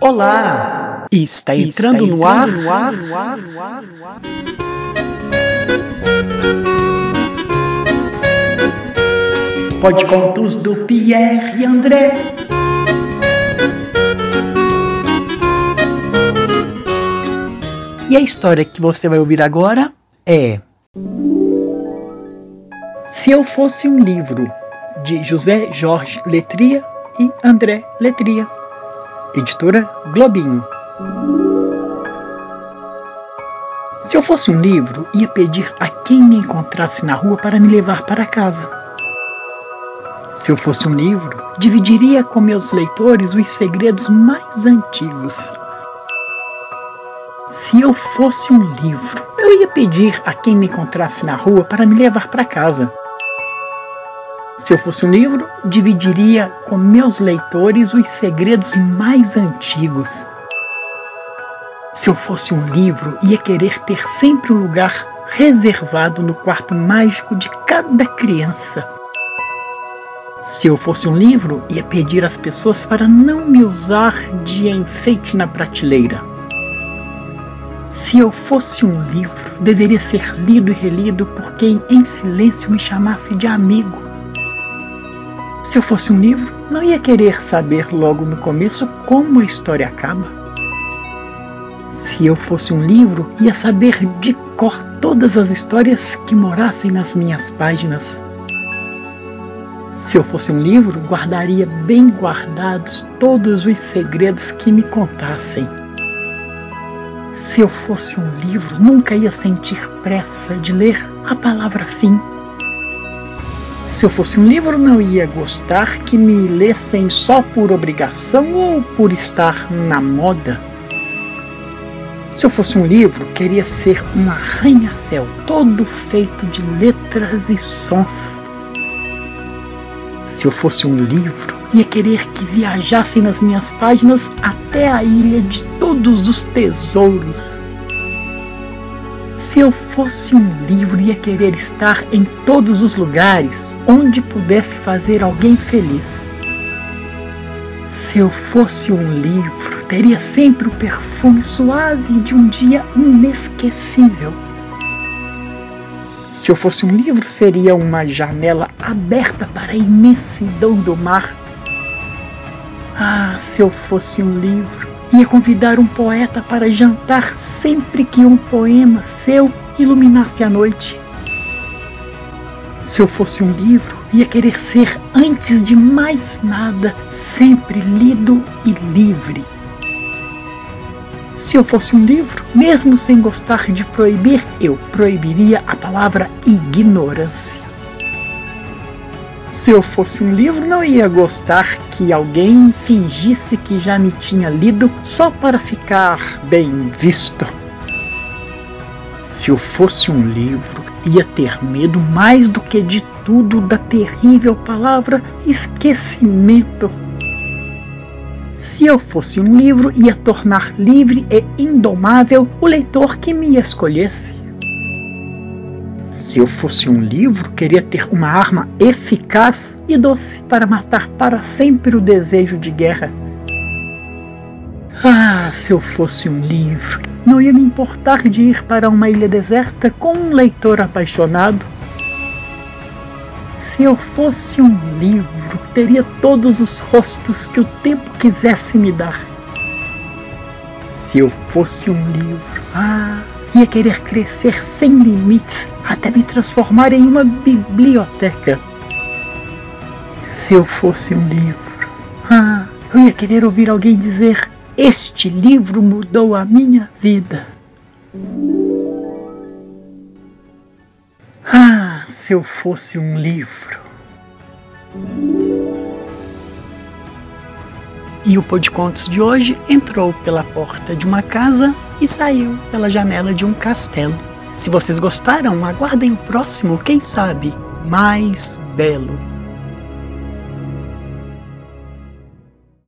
Olá! Está entrando, Está no, ar, no ar, no ar, no ar, no ar. Pode contos do Pierre e André. E a história que você vai ouvir agora é Se Eu Fosse um Livro, de José Jorge Letria e André Letria. Editora Globinho. Se eu fosse um livro, ia pedir a quem me encontrasse na rua para me levar para casa. Se eu fosse um livro, dividiria com meus leitores os segredos mais antigos. Se eu fosse um livro, eu ia pedir a quem me encontrasse na rua para me levar para casa. Se eu fosse um livro, dividiria com meus leitores os segredos mais antigos. Se eu fosse um livro, ia querer ter sempre um lugar reservado no quarto mágico de cada criança. Se eu fosse um livro, ia pedir às pessoas para não me usar de enfeite na prateleira. Se eu fosse um livro, deveria ser lido e relido por quem em silêncio me chamasse de amigo. Se eu fosse um livro, não ia querer saber logo no começo como a história acaba. Se eu fosse um livro, ia saber de cor todas as histórias que morassem nas minhas páginas. Se eu fosse um livro, guardaria bem guardados todos os segredos que me contassem. Se eu fosse um livro, nunca ia sentir pressa de ler a palavra fim se eu fosse um livro, não ia gostar que me lessem só por obrigação ou por estar na moda. Se eu fosse um livro, queria ser um arranha-céu, todo feito de letras e sons. Se eu fosse um livro, ia querer que viajassem nas minhas páginas até a ilha de todos os tesouros. Se eu fosse um livro, ia querer estar em todos os lugares onde pudesse fazer alguém feliz. Se eu fosse um livro, teria sempre o perfume suave de um dia inesquecível. Se eu fosse um livro, seria uma janela aberta para a imensidão do mar. Ah, se eu fosse um livro, ia convidar um poeta para jantar sempre que um poema seu iluminasse a noite. Se eu fosse um livro, ia querer ser, antes de mais nada, sempre lido e livre. Se eu fosse um livro, mesmo sem gostar de proibir, eu proibiria a palavra ignorância. Se eu fosse um livro, não ia gostar que alguém fingisse que já me tinha lido só para ficar bem visto. Se eu fosse um livro, ia ter medo mais do que de tudo da terrível palavra esquecimento. Se eu fosse um livro, ia tornar livre e indomável o leitor que me escolhesse. Se eu fosse um livro, queria ter uma arma eficaz e doce para matar para sempre o desejo de guerra. Ah, se eu fosse um livro, não ia me importar de ir para uma ilha deserta com um leitor apaixonado. Se eu fosse um livro, teria todos os rostos que o tempo quisesse me dar. Se eu fosse um livro, ah, ia querer crescer sem limites até me transformar em uma biblioteca. Se eu fosse um livro, ah, eu ia querer ouvir alguém dizer: Este livro mudou a minha vida. Ah, se eu fosse um livro. E o Pô de Contos de hoje entrou pela porta de uma casa e saiu pela janela de um castelo. Se vocês gostaram, aguardem o próximo, quem sabe, mais belo.